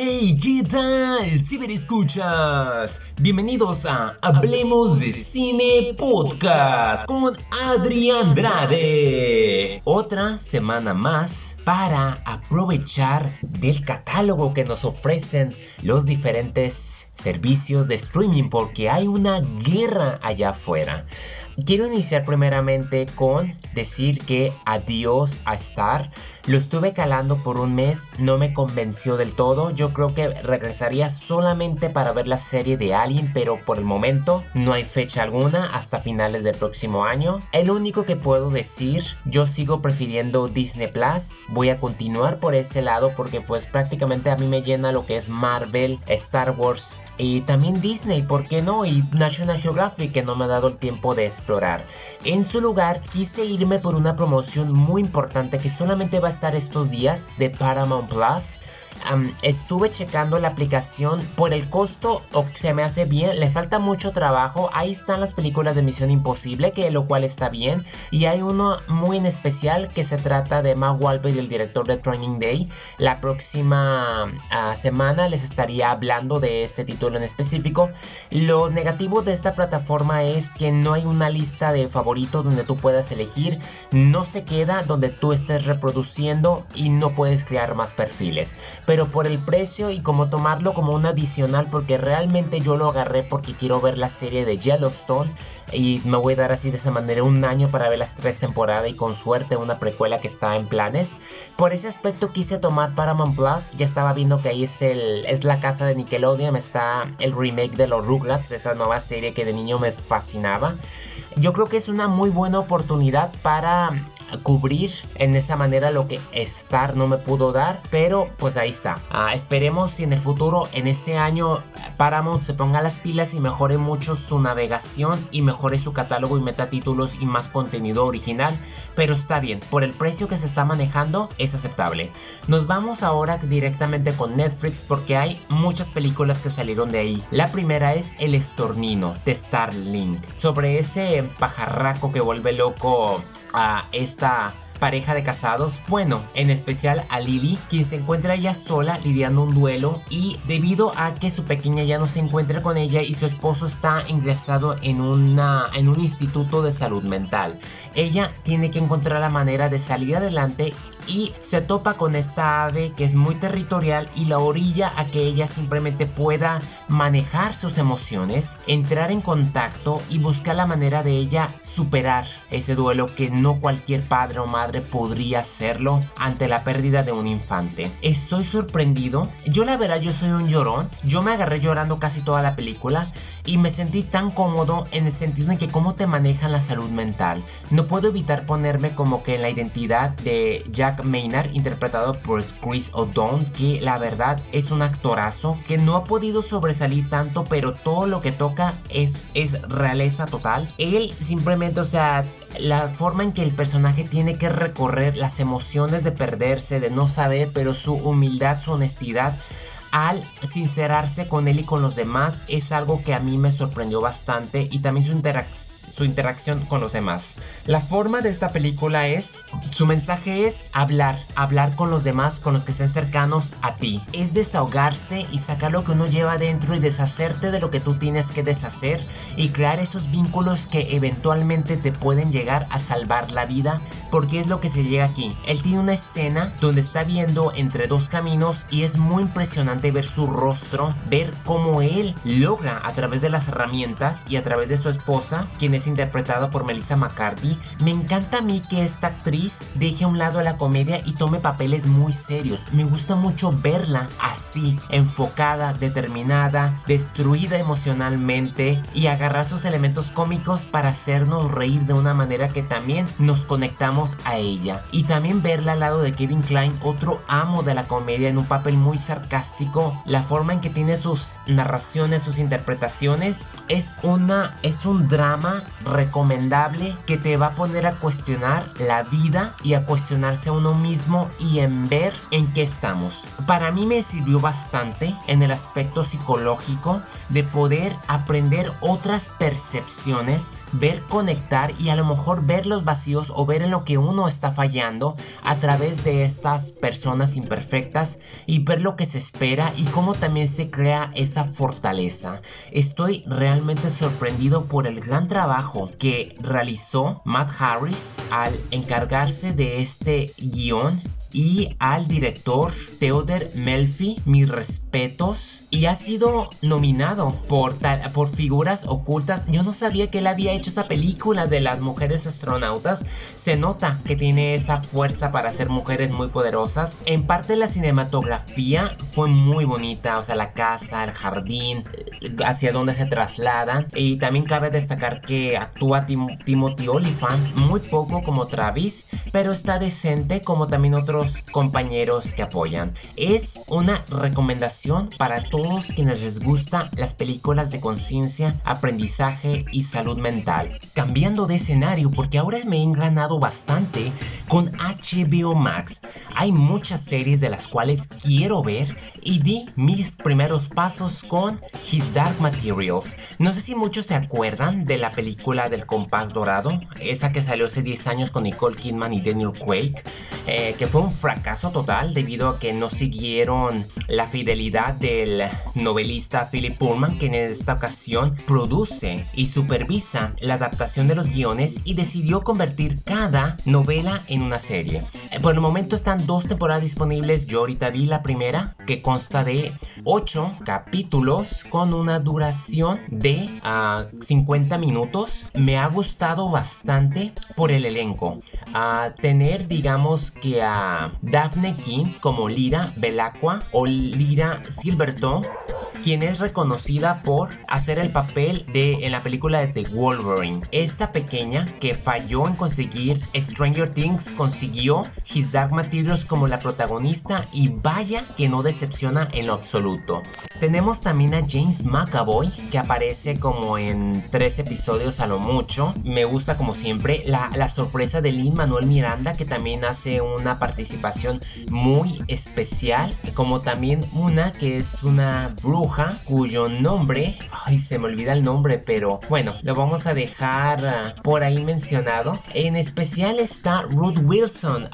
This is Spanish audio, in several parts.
Hey, ¿qué tal? Ciberescuchas. Bienvenidos a Hablemos de Cine Podcast con Adrián Andrade. Otra semana más para aprovechar del catálogo que nos ofrecen los diferentes servicios de streaming porque hay una guerra allá afuera. Quiero iniciar primeramente con decir que adiós a Star. Lo estuve calando por un mes, no me convenció del todo. Yo creo que regresaría solamente para ver la serie de Alien, pero por el momento no hay fecha alguna hasta finales del próximo año. El único que puedo decir, yo sigo prefiriendo Disney Plus. Voy a continuar por ese lado porque pues prácticamente a mí me llena lo que es Marvel, Star Wars y también Disney, ¿por qué no? Y National Geographic que no me ha dado el tiempo de En su lugar quise irme por una promoción muy importante que solamente va a estar estos días de Paramount Plus estuve checando la aplicación por el costo o se me hace bien, le falta mucho trabajo. Ahí están las películas de Misión Imposible, que lo cual está bien. Y hay uno muy en especial que se trata de Mark Wahlberg, el director de Training Day. La próxima ah, semana les estaría hablando de este título en específico. Los negativos de esta plataforma es que no hay una lista de favoritos donde tú puedas elegir. No se queda donde tú estés reproduciendo y no puedes crear más perfiles pero por el precio y como tomarlo como un adicional porque realmente yo lo agarré porque quiero ver la serie de Yellowstone y me voy a dar así de esa manera un año para ver las tres temporadas y con suerte una precuela que está en planes. Por ese aspecto quise tomar Paramount Plus, ya estaba viendo que ahí es, el, es la casa de Nickelodeon, está el remake de los Rugrats, esa nueva serie que de niño me fascinaba. Yo creo que es una muy buena oportunidad para cubrir en esa manera lo que Star no me pudo dar, pero pues ahí está. Ah, esperemos si en el futuro, en este año, Paramount se ponga las pilas y mejore mucho su navegación y mejore su catálogo y meta títulos y más contenido original, pero está bien, por el precio que se está manejando es aceptable. Nos vamos ahora directamente con Netflix porque hay muchas películas que salieron de ahí. La primera es El Estornino de Starlink, sobre ese pajarraco que vuelve loco a esta pareja de casados, bueno, en especial a Lily, quien se encuentra ya sola lidiando un duelo y debido a que su pequeña ya no se encuentra con ella y su esposo está ingresado en, una, en un instituto de salud mental. Ella tiene que encontrar la manera de salir adelante y se topa con esta ave que es muy territorial y la orilla a que ella simplemente pueda manejar sus emociones, entrar en contacto y buscar la manera de ella superar ese duelo que no cualquier padre o madre podría hacerlo ante la pérdida de un infante. Estoy sorprendido, yo la verdad yo soy un llorón, yo me agarré llorando casi toda la película y me sentí tan cómodo en el sentido en que cómo te manejan la salud mental. No puedo evitar ponerme como que en la identidad de Jack Maynard, interpretado por Chris O'Donnell, que la verdad es un actorazo que no ha podido sobresalir tanto, pero todo lo que toca es, es realeza total. Él simplemente, o sea, la forma en que el personaje tiene que recorrer las emociones de perderse, de no saber, pero su humildad, su honestidad al sincerarse con él y con los demás es algo que a mí me sorprendió bastante y también su interacción su interacción con los demás. La forma de esta película es, su mensaje es hablar, hablar con los demás, con los que estén cercanos a ti. Es desahogarse y sacar lo que uno lleva adentro y deshacerte de lo que tú tienes que deshacer y crear esos vínculos que eventualmente te pueden llegar a salvar la vida, porque es lo que se llega aquí. Él tiene una escena donde está viendo entre dos caminos y es muy impresionante ver su rostro, ver cómo él logra a través de las herramientas y a través de su esposa, quien es interpretado por Melissa McCarthy, me encanta a mí que esta actriz deje a un lado la comedia y tome papeles muy serios. Me gusta mucho verla así, enfocada, determinada, destruida emocionalmente y agarrar sus elementos cómicos para hacernos reír de una manera que también nos conectamos a ella. Y también verla al lado de Kevin Klein, otro amo de la comedia en un papel muy sarcástico. La forma en que tiene sus narraciones, sus interpretaciones es una es un drama recomendable que te va a poner a cuestionar la vida y a cuestionarse a uno mismo y en ver en qué estamos. Para mí me sirvió bastante en el aspecto psicológico de poder aprender otras percepciones, ver conectar y a lo mejor ver los vacíos o ver en lo que uno está fallando a través de estas personas imperfectas y ver lo que se espera y cómo también se crea esa fortaleza. Estoy realmente sorprendido por el gran trabajo que realizó Matt Harris al encargarse de este guion y al director Theodore Melfi, mis respetos. Y ha sido nominado por, por figuras ocultas. Yo no sabía que él había hecho esa película de las mujeres astronautas. Se nota que tiene esa fuerza para ser mujeres muy poderosas. En parte la cinematografía fue muy bonita. O sea, la casa, el jardín, hacia donde se trasladan. Y también cabe destacar que actúa Timothy Olyphant muy poco como Travis. Pero está decente como también otros compañeros que apoyan. Es una recomendación para todos quienes les gusta las películas de conciencia, aprendizaje y salud mental. Cambiando de escenario porque ahora me he ganado bastante con HBO Max. Hay muchas series de las cuales quiero ver y di mis primeros pasos con His Dark Materials. No sé si muchos se acuerdan de la película del compás dorado, esa que salió hace 10 años con Nicole Kidman y Daniel Craig, eh, que fue un fracaso total debido a que no siguieron la fidelidad del novelista Philip Pullman, que en esta ocasión produce y supervisa la adaptación de los guiones y decidió convertir cada novela en una serie. Eh, por el momento están dos temporadas disponibles, yo ahorita vi la primera, que consta de 8 capítulos con una duración de 50 ah, minutos. Me ha gustado bastante por el elenco. A tener, digamos que a Daphne King como Lira Belacqua o Lira Silverton quien es reconocida por hacer el papel de en la película de The Wolverine. Esta pequeña que falló en conseguir Stranger Things consiguió His Dark Materials como la protagonista y vaya que no decepciona en lo absoluto. Tenemos también a James McAvoy que aparece como en tres episodios a lo mucho. Me gusta como siempre la, la sorpresa de Lin Manuel Miranda que también hace una participación muy especial, como también una que es una bruja cuyo nombre, ay, se me olvida el nombre, pero bueno, lo vamos a dejar ah, por ahí mencionado. En especial está Ruth Wilson,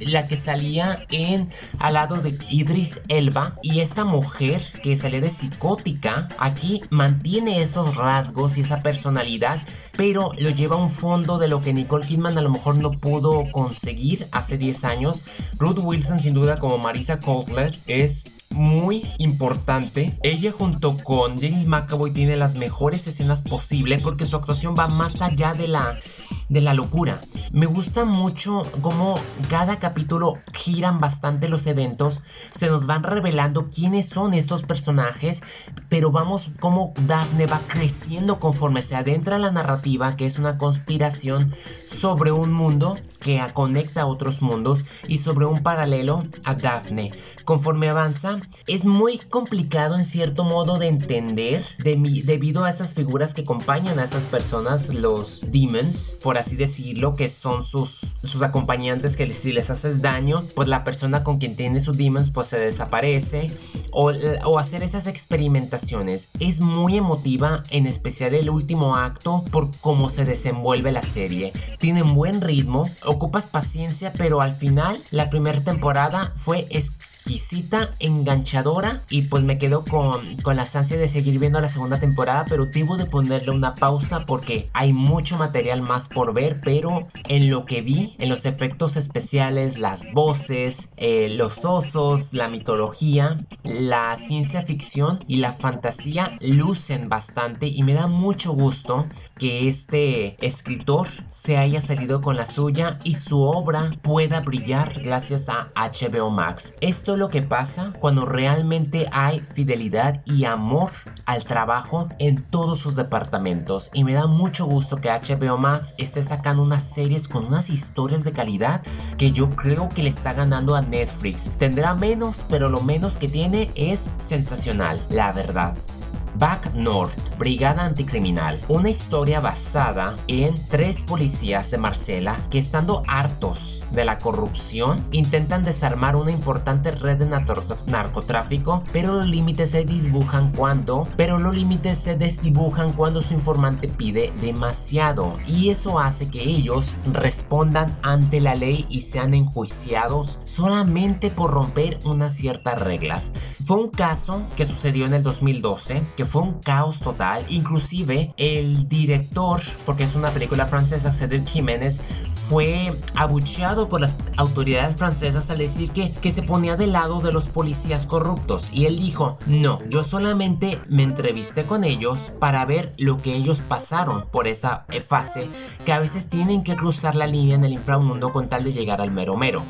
la que salía en al lado de Idris Elba y esta mujer que salía de psicótica, aquí mantiene esos rasgos y esa personalidad pero lo lleva a un fondo de lo que Nicole Kidman a lo mejor no pudo conseguir hace 10 años. Ruth Wilson sin duda como Marisa Kotler es muy importante. Ella junto con James McAvoy tiene las mejores escenas posibles porque su actuación va más allá de la de la locura. Me gusta mucho cómo cada capítulo giran bastante los eventos, se nos van revelando quiénes son estos personajes, pero vamos como Daphne va creciendo conforme se adentra la narrativa, que es una conspiración sobre un mundo que conecta a otros mundos y sobre un paralelo a Daphne. Conforme avanza, es muy complicado en cierto modo de entender debido a esas figuras que acompañan a esas personas, los demons, por así decirlo, que son sus, sus acompañantes que si les haces daño, pues la persona con quien tiene sus demons pues se desaparece o, o hacer esas experimentaciones. Es muy emotiva, en especial el último acto por cómo se desenvuelve la serie. Tiene un buen ritmo, ocupas paciencia, pero al final la primera temporada fue exquisita, enganchadora y pues me quedo con, con la ansia de seguir viendo la segunda temporada, pero debo de ponerle una pausa porque hay mucho material más por ver, pero en lo que vi, en los efectos especiales, las voces, eh, los osos, la mitología, la ciencia ficción y la fantasía lucen bastante y me da mucho gusto que este escritor se haya salido con la suya y su obra pueda brillar gracias a HBO Max. Esto lo que pasa cuando realmente hay fidelidad y amor al trabajo en todos sus departamentos. Y me da mucho gusto que HBO Max esté sacando unas series con unas historias de calidad que yo creo que le está ganando a Netflix. Tendrá menos, pero lo menos que tiene es sensacional, la verdad. Back North, Brigada Anticriminal, una historia basada en tres policías de Marsella que estando hartos de la corrupción intentan desarmar una importante red de narcotráfico, pero los límites se dibujan cuando, pero los límites se desdibujan cuando su informante pide demasiado y eso hace que ellos respondan ante la ley y sean enjuiciados solamente por romper unas ciertas reglas. Fue un caso que sucedió en el 2012, que fue un caos total, inclusive el director, porque es una película francesa, Cedric Jiménez, fue abucheado por las autoridades francesas al decir que, que se ponía del lado de los policías corruptos y él dijo, no, yo solamente me entrevisté con ellos para ver lo que ellos pasaron por esa fase que a veces tienen que cruzar la línea en el inframundo con tal de llegar al mero mero.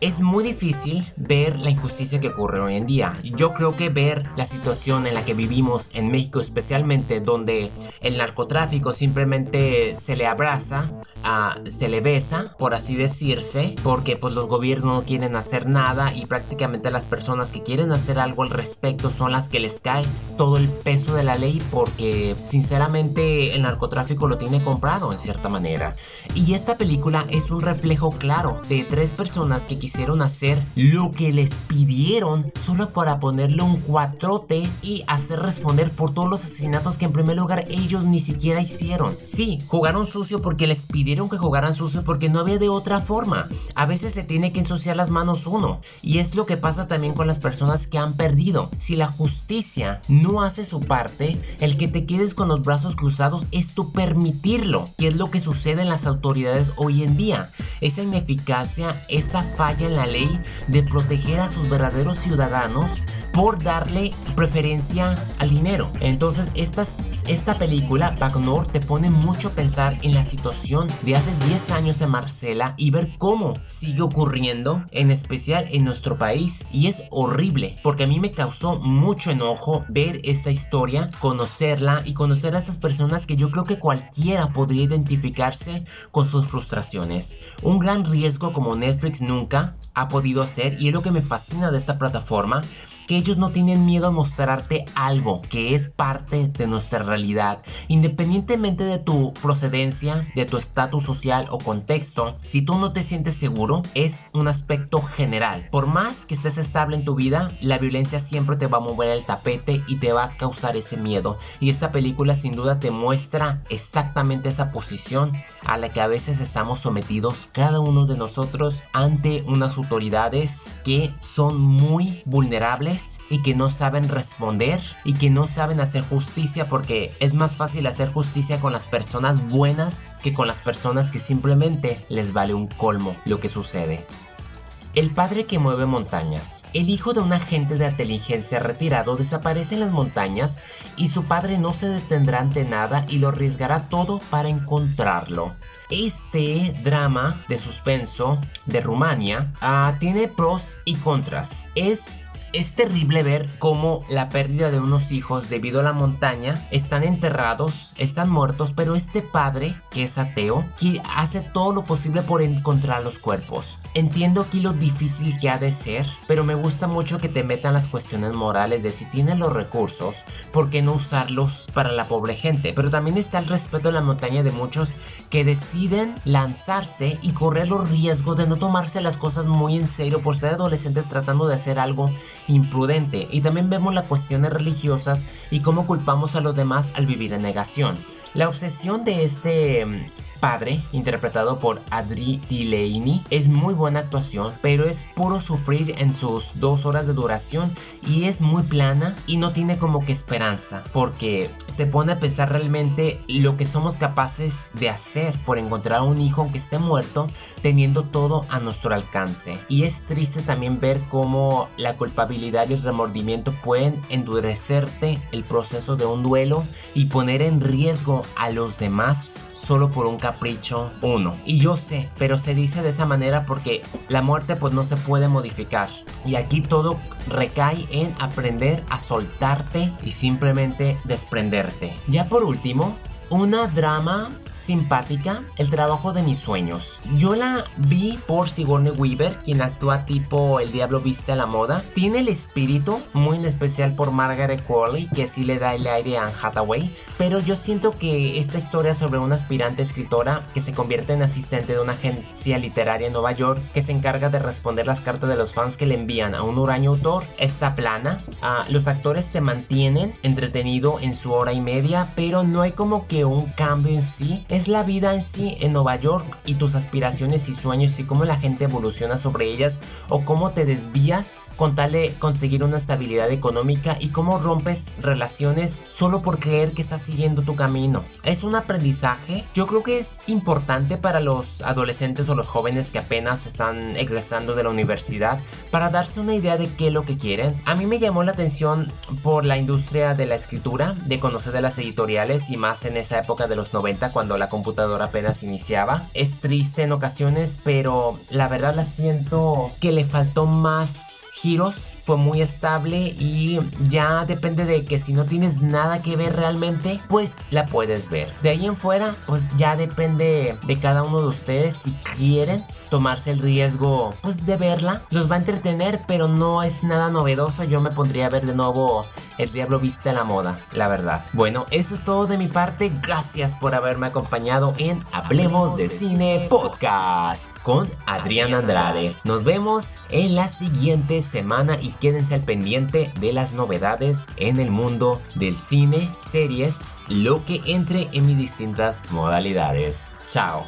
Es muy difícil ver la injusticia que ocurre hoy en día. Yo creo que ver la situación en la que vivimos en México especialmente donde el narcotráfico simplemente se le abraza, ah, se le besa, por así decirse, porque pues los gobiernos no quieren hacer nada y prácticamente las personas que quieren hacer algo al respecto son las que les cae todo el peso de la ley porque sinceramente el narcotráfico lo tiene comprado en cierta manera. Y esta película es un reflejo claro de tres personas que quisieron hacer lo que les pidieron solo para ponerle un cuatrote y hacer responder por todos los asesinatos que en primer lugar ellos ni siquiera hicieron. Sí, jugaron sucio porque les pidieron que jugaran sucio porque no había de otra forma. A veces se tiene que ensuciar las manos uno. Y es lo que pasa también con las personas que han perdido. Si la justicia no hace su parte, el que te quedes con los brazos cruzados es tu permitirlo. Que es lo que sucede en las autoridades hoy en día. Esa ineficacia, esa falla en la ley de proteger a sus verdaderos ciudadanos por darle preferencia al dinero. Entonces esta, esta película, Back North, te pone mucho a pensar en la situación de hace 10 años en Marcela y ver cómo sigue ocurriendo, en especial en nuestro país. Y es horrible, porque a mí me causó mucho enojo ver esta historia, conocerla y conocer a esas personas que yo creo que cualquiera podría identificarse con sus frustraciones. Gran riesgo como Netflix nunca ha podido hacer y es lo que me fascina de esta plataforma que ellos no tienen miedo a mostrarte algo que es parte de nuestra realidad, independientemente de tu procedencia, de tu estatus social o contexto. Si tú no te sientes seguro, es un aspecto general. Por más que estés estable en tu vida, la violencia siempre te va a mover el tapete y te va a causar ese miedo. Y esta película sin duda te muestra exactamente esa posición a la que a veces estamos sometidos cada uno de nosotros ante unas autoridades que son muy vulnerables y que no saben responder y que no saben hacer justicia porque es más fácil hacer justicia con las personas buenas que con las personas que simplemente les vale un colmo lo que sucede. El padre que mueve montañas. El hijo de un agente de inteligencia retirado desaparece en las montañas y su padre no se detendrá ante nada y lo arriesgará todo para encontrarlo. Este drama de suspenso de Rumania ah, tiene pros y contras. Es es terrible ver cómo la pérdida de unos hijos debido a la montaña están enterrados, están muertos, pero este padre, que es ateo, que hace todo lo posible por encontrar los cuerpos. Entiendo aquí lo difícil que ha de ser, pero me gusta mucho que te metan las cuestiones morales de si tienes los recursos, ¿por qué no usarlos para la pobre gente? Pero también está el respeto a la montaña de muchos que deciden lanzarse y correr los riesgos de no tomarse las cosas muy en serio por ser adolescentes tratando de hacer algo imprudente y también vemos las cuestiones religiosas y cómo culpamos a los demás al vivir en negación. La obsesión de este mm, padre, interpretado por Adri Delaney, es muy buena actuación, pero es puro sufrir en sus dos horas de duración y es muy plana y no tiene como que esperanza, porque te pone a pensar realmente lo que somos capaces de hacer por encontrar a un hijo aunque esté muerto, teniendo todo a nuestro alcance. Y es triste también ver cómo la culpabilidad y el remordimiento pueden endurecerte el proceso de un duelo y poner en riesgo a los demás solo por un capricho uno. Y yo sé, pero se dice de esa manera porque la muerte pues no se puede modificar. Y aquí todo recae en aprender a soltarte y simplemente desprenderte. Ya por último, una drama simpática, el trabajo de mis sueños. Yo la vi por Sigourney Weaver, quien actúa tipo El Diablo Viste a la Moda. Tiene el espíritu, muy en especial por Margaret Qualley, que sí le da el aire a Hathaway. Pero yo siento que esta historia sobre una aspirante escritora que se convierte en asistente de una agencia literaria en Nueva York, que se encarga de responder las cartas de los fans que le envían a un huraño autor, está plana. Ah, los actores te mantienen entretenido en su hora y media, pero no hay como que un cambio en sí. Es la vida en sí en Nueva York y tus aspiraciones y sueños y cómo la gente evoluciona sobre ellas o cómo te desvías con tal de conseguir una estabilidad económica y cómo rompes relaciones solo por creer que estás siguiendo tu camino. Es un aprendizaje. Yo creo que es importante para los adolescentes o los jóvenes que apenas están egresando de la universidad para darse una idea de qué es lo que quieren. A mí me llamó la atención por la industria de la escritura, de conocer de las editoriales y más en esa época de los 90 la computadora apenas iniciaba. Es triste en ocasiones, pero la verdad la siento que le faltó más giros, fue muy estable y ya depende de que si no tienes nada que ver realmente, pues la puedes ver. De ahí en fuera, pues ya depende de cada uno de ustedes si quieren tomarse el riesgo pues de verla. Los va a entretener, pero no es nada novedoso. Yo me pondría a ver de nuevo El Diablo Viste a la Moda, la verdad. Bueno, eso es todo de mi parte. Gracias por haberme acompañado en Hablemos de Cine Podcast con Adrián Andrade. Nos vemos en la siguiente semana y quédense al pendiente de las novedades en el mundo del cine, series, lo que entre en mis distintas modalidades. Chao.